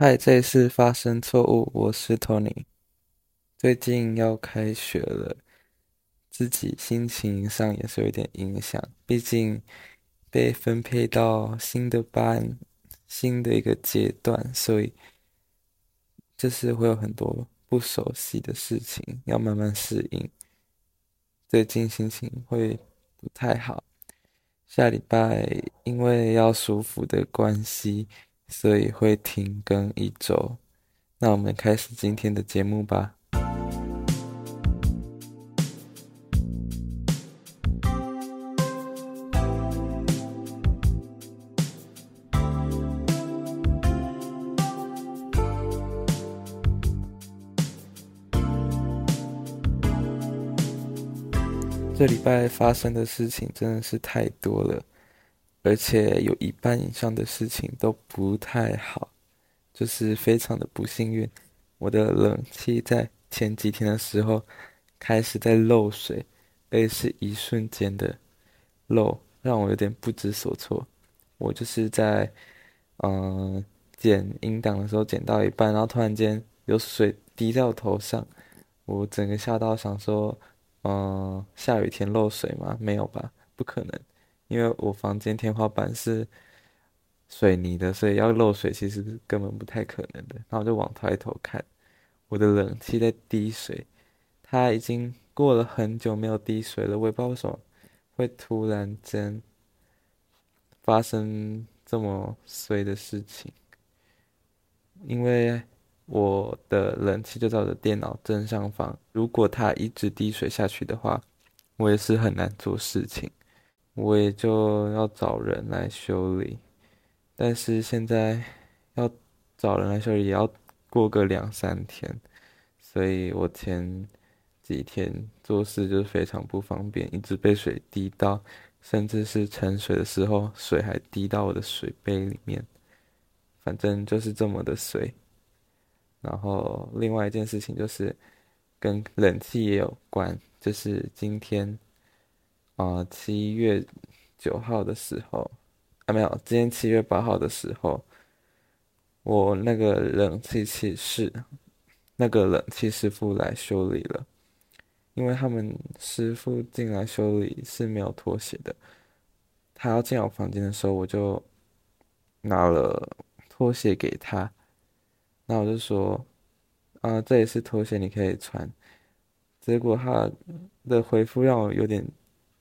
嗨，这次发生错误，我是 Tony。最近要开学了，自己心情上也是有点影响，毕竟被分配到新的班、新的一个阶段，所以就是会有很多不熟悉的事情要慢慢适应。最近心情会不太好，下礼拜因为要舒服的关系。所以会停更一周，那我们开始今天的节目吧。这礼拜发生的事情真的是太多了。而且有一半以上的事情都不太好，就是非常的不幸运。我的冷气在前几天的时候开始在漏水，而且是一瞬间的漏，让我有点不知所措。我就是在嗯剪音档的时候剪到一半，然后突然间有水滴在我头上，我整个吓到，想说嗯下雨天漏水吗？没有吧，不可能。因为我房间天花板是水泥的，所以要漏水其实根本不太可能的。然后我就往抬头看，我的冷气在滴水，它已经过了很久没有滴水了。我也不知道为什么会突然间发生这么衰的事情，因为我的冷气就在我的电脑正上方，如果它一直滴水下去的话，我也是很难做事情。我也就要找人来修理，但是现在要找人来修理也要过个两三天，所以我前几天做事就非常不方便，一直被水滴到，甚至是盛水的时候水还滴到我的水杯里面，反正就是这么的水。然后另外一件事情就是跟冷气也有关，就是今天。啊，七月九号的时候，啊没有，今天七月八号的时候，我那个冷气器是那个冷气师傅来修理了，因为他们师傅进来修理是没有拖鞋的，他要进我房间的时候，我就拿了拖鞋给他，那我就说，啊，这也是拖鞋，你可以穿。结果他的回复让我有点。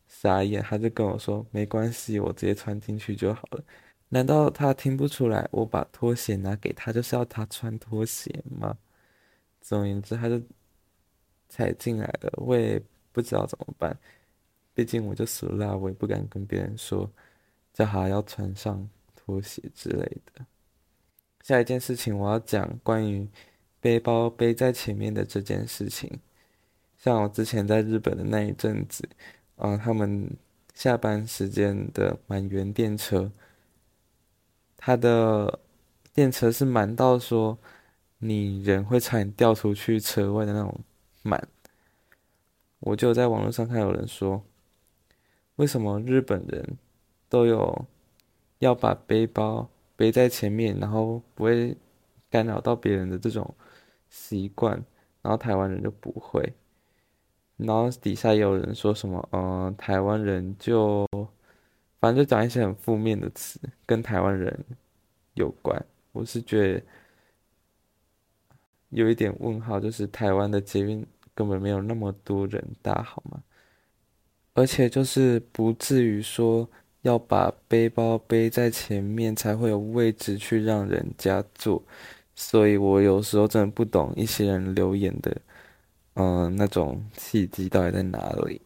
傻眼，他就跟我说：“没关系，我直接穿进去就好了。”难道他听不出来我把拖鞋拿给他就是要他穿拖鞋吗？总而言之，他就踩进来了，我也不知道怎么办。毕竟我就死了，我也不敢跟别人说叫他要穿上拖鞋之类的。下一件事情，我要讲关于背包背在前面的这件事情。像我之前在日本的那一阵子。啊，他们下班时间的满员电车，他的电车是满到说你人会差点掉出去车外的那种满。我就在网络上看有人说，为什么日本人都有要把背包背在前面，然后不会干扰到别人的这种习惯，然后台湾人就不会。然后底下也有人说什么，嗯，台湾人就，反正就讲一些很负面的词，跟台湾人有关。我是觉得有一点问号，就是台湾的捷运根本没有那么多人搭，好吗？而且就是不至于说要把背包背在前面才会有位置去让人家坐。所以我有时候真的不懂一些人留言的。嗯，那种契机到底在哪里？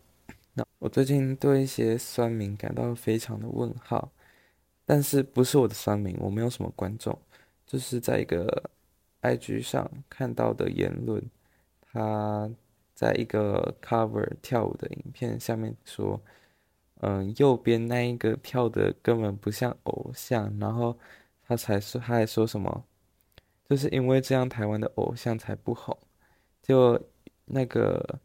那我最近对一些酸民感到非常的问号，但是不是我的酸民，我没有什么观众，就是在一个 IG 上看到的言论，他在一个 cover 跳舞的影片下面说，嗯，右边那一个跳的根本不像偶像，然后他才说他还说什么，就是因为这样台湾的偶像才不红，就。那个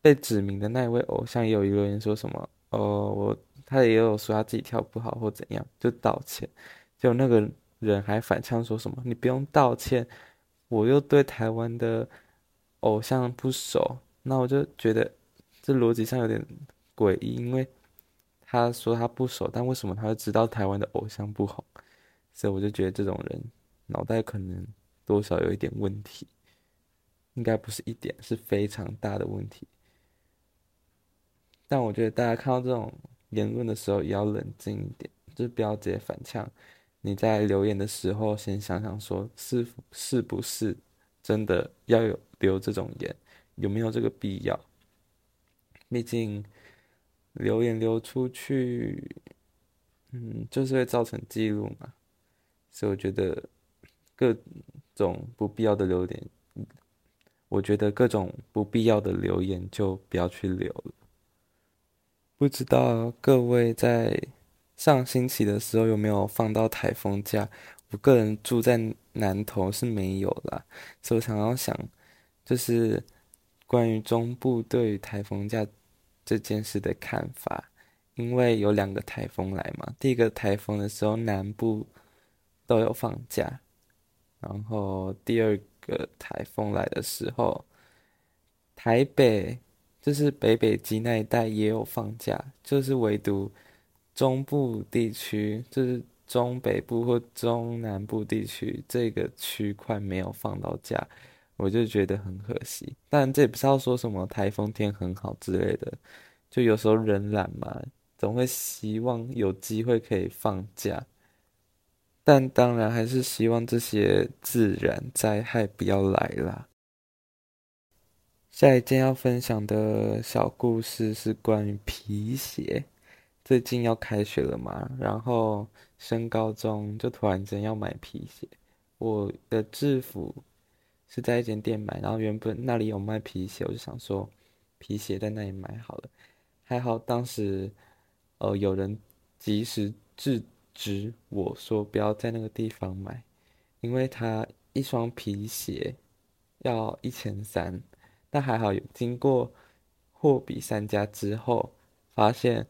被指名的那一位偶像也有一个人说什么，哦，我他也有说他自己跳不好或怎样，就道歉。就那个人还反呛说什么你不用道歉，我又对台湾的偶像不熟，那我就觉得这逻辑上有点诡异，因为他说他不熟，但为什么他会知道台湾的偶像不红？所以我就觉得这种人脑袋可能多少有一点问题，应该不是一点，是非常大的问题。但我觉得大家看到这种言论的时候，也要冷静一点，就是不要直接反呛。你在留言的时候，先想想说，是是不是真的要有留这种言，有没有这个必要？毕竟留言流出去，嗯，就是会造成记录嘛。所以我觉得各种不必要的留言，我觉得各种不必要的留言就不要去留了。不知道各位在上星期的时候有没有放到台风假？我个人住在南投是没有啦，所以我想要想，就是关于中部对于台风假这件事的看法。因为有两个台风来嘛，第一个台风的时候南部都有放假，然后第二个台风来的时候，台北。就是北北极那一带也有放假，就是唯独中部地区，就是中北部或中南部地区这个区块没有放到假，我就觉得很可惜。但这也不是要说什么台风天很好之类的，就有时候人懒嘛，总会希望有机会可以放假。但当然还是希望这些自然灾害不要来啦。下一件要分享的小故事是关于皮鞋。最近要开学了嘛，然后升高中就突然间要买皮鞋。我的制服是在一间店买，然后原本那里有卖皮鞋，我就想说皮鞋在那里买好了。还好当时呃有人及时制止我说不要在那个地方买，因为他一双皮鞋要一千三。但还好有经过货比三家之后，发现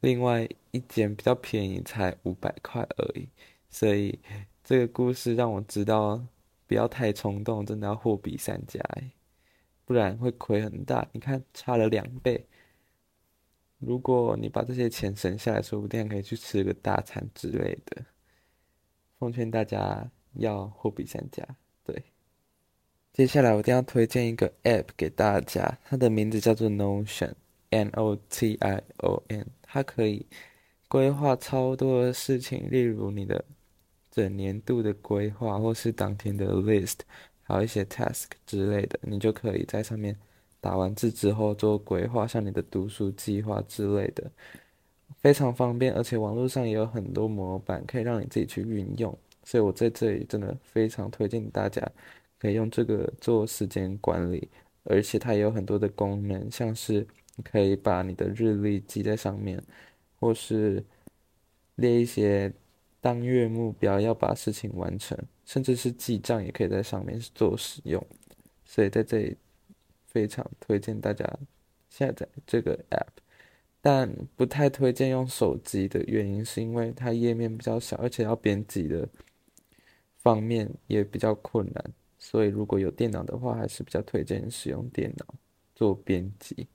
另外一间比较便宜，才五百块而已。所以这个故事让我知道，不要太冲动，真的要货比三家，不然会亏很大。你看差了两倍，如果你把这些钱省下来，说不定可以去吃个大餐之类的。奉劝大家要货比三家，对。接下来我一定要推荐一个 App 给大家，它的名字叫做 Notion，N-O-T-I-O-N，它可以规划超多的事情，例如你的整年度的规划，或是当天的 list，还有一些 task 之类的，你就可以在上面打完字之后做规划，像你的读书计划之类的，非常方便，而且网络上也有很多模板可以让你自己去运用，所以我在这里真的非常推荐大家。可以用这个做时间管理，而且它也有很多的功能，像是可以把你的日历记在上面，或是列一些当月目标要把事情完成，甚至是记账也可以在上面做使用。所以在这里非常推荐大家下载这个 app，但不太推荐用手机的原因是因为它页面比较小，而且要编辑的方面也比较困难。所以，如果有电脑的话，还是比较推荐使用电脑做编辑。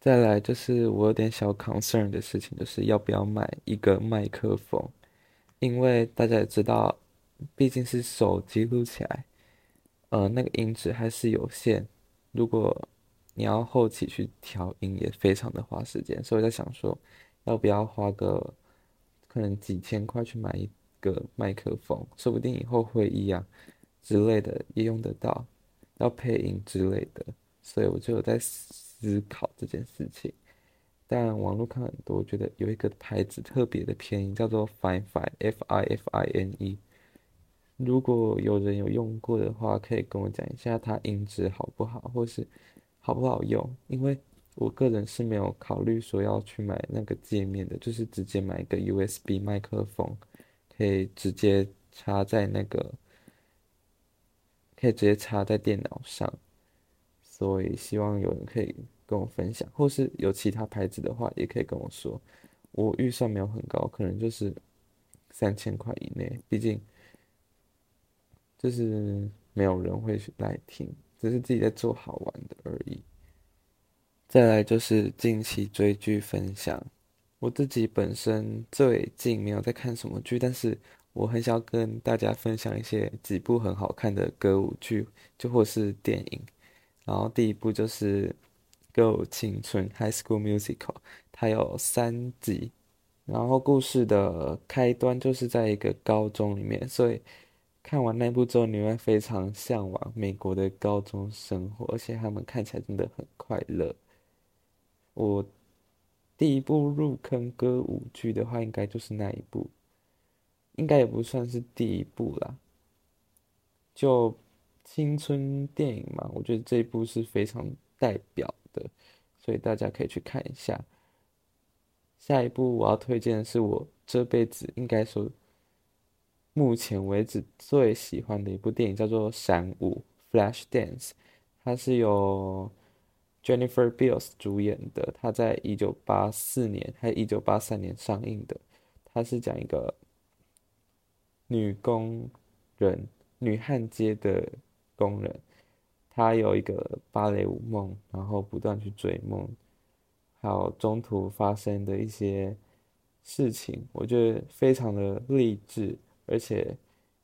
再来就是我有点小 concern 的事情，就是要不要买一个麦克风？因为大家也知道，毕竟是手机录起来，呃，那个音质还是有限。如果你要后期去调音，也非常的花时间。所以我在想说，要不要花个可能几千块去买一个麦克风？说不定以后会议啊。之类的也用得到，要配音之类的，所以我就有在思考这件事情。但网络看很多，我觉得有一个牌子特别的便宜，叫做 Fine Fine，F I F I N E。如果有人有用过的话，可以跟我讲一下它音质好不好，或是好不好用。因为我个人是没有考虑说要去买那个界面的，就是直接买一个 USB 麦克风，可以直接插在那个。可以直接插在电脑上，所以希望有人可以跟我分享，或是有其他牌子的话，也可以跟我说。我预算没有很高，可能就是三千块以内，毕竟就是没有人会来听，只是自己在做好玩的而已。再来就是近期追剧分享，我自己本身最近没有在看什么剧，但是我很想跟大家分享一些几部很好看的歌舞剧，就或是电影。然后第一部就是《歌舞青春》（High School Musical），它有三集。然后故事的开端就是在一个高中里面，所以看完那部之后，你会非常向往美国的高中生活，而且他们看起来真的很快乐。我第一部入坑歌舞剧的话，应该就是那一部，应该也不算是第一部啦。就青春电影嘛，我觉得这一部是非常代表的，所以大家可以去看一下。下一部我要推荐的是我这辈子应该说目前为止最喜欢的一部电影，叫做《闪舞》（Flash Dance）。它是由 Jennifer Beals 主演的，它在一九八四年还一九八三年上映的。它是讲一个女工人、女焊接的工人，她有一个芭蕾舞梦，然后不断去追梦。还有中途发生的一些事情，我觉得非常的励志，而且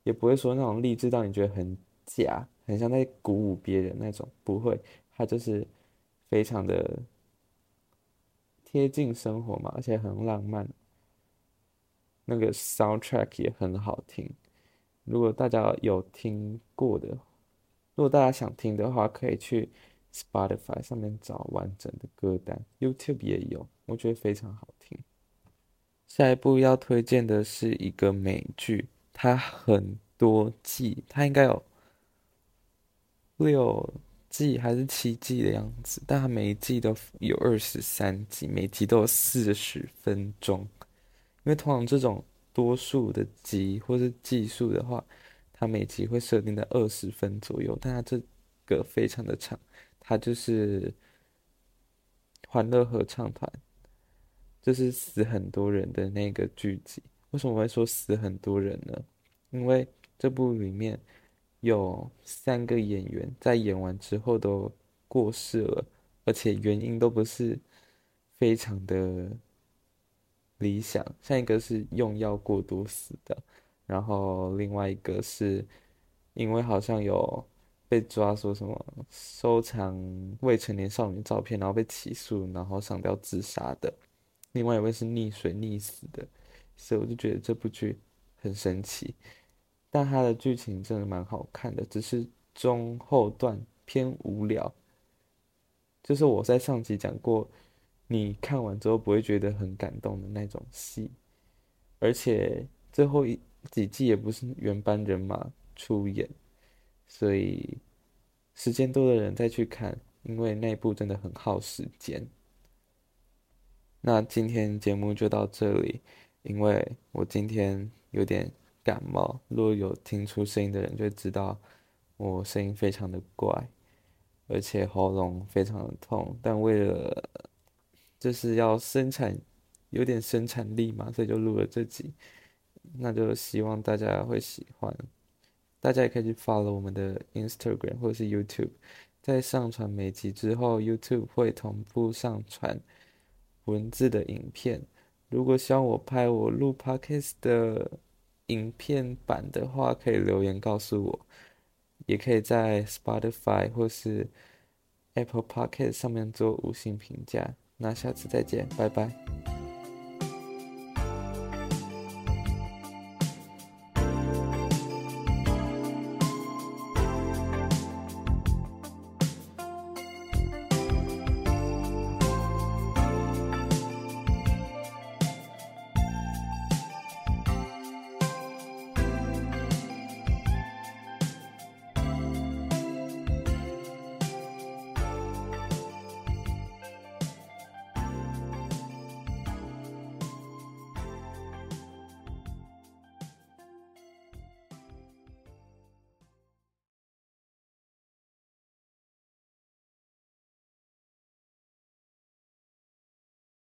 也不会说那种励志到你觉得很假，很像在鼓舞别人那种，不会，它就是非常的贴近生活嘛，而且很浪漫，那个 soundtrack 也很好听。如果大家有听过的，如果大家想听的话，可以去。Spotify 上面找完整的歌单，YouTube 也有，我觉得非常好听。下一部要推荐的是一个美剧，它很多季，它应该有六季还是七季的样子，但它每一季都有二十三集，每集都有四十分钟。因为通常这种多数的集或是季数的话，它每集会设定在二十分左右，但它这个非常的长。他就是欢乐合唱团，就是死很多人的那个剧集。为什么会说死很多人呢？因为这部里面有三个演员在演完之后都过世了，而且原因都不是非常的理想。像一个是用药过度死的，然后另外一个是因为好像有。被抓说什么收藏未成年少女照片，然后被起诉，然后上吊自杀的。另外一位是溺水溺死的，所以我就觉得这部剧很神奇。但它的剧情真的蛮好看的，只是中后段偏无聊。就是我在上集讲过，你看完之后不会觉得很感动的那种戏，而且最后一几季也不是原班人马出演。所以，时间多的人再去看，因为那部真的很耗时间。那今天节目就到这里，因为我今天有点感冒，如果有听出声音的人就知道我声音非常的怪，而且喉咙非常的痛。但为了就是要生产，有点生产力嘛，所以就录了这集。那就希望大家会喜欢。大家也可以去 follow 我们的 Instagram 或者是 YouTube，在上传每集之后，YouTube 会同步上传文字的影片。如果希望我拍我录 Podcast 的影片版的话，可以留言告诉我，也可以在 Spotify 或是 Apple Podcast 上面做五星评价。那下次再见，拜拜。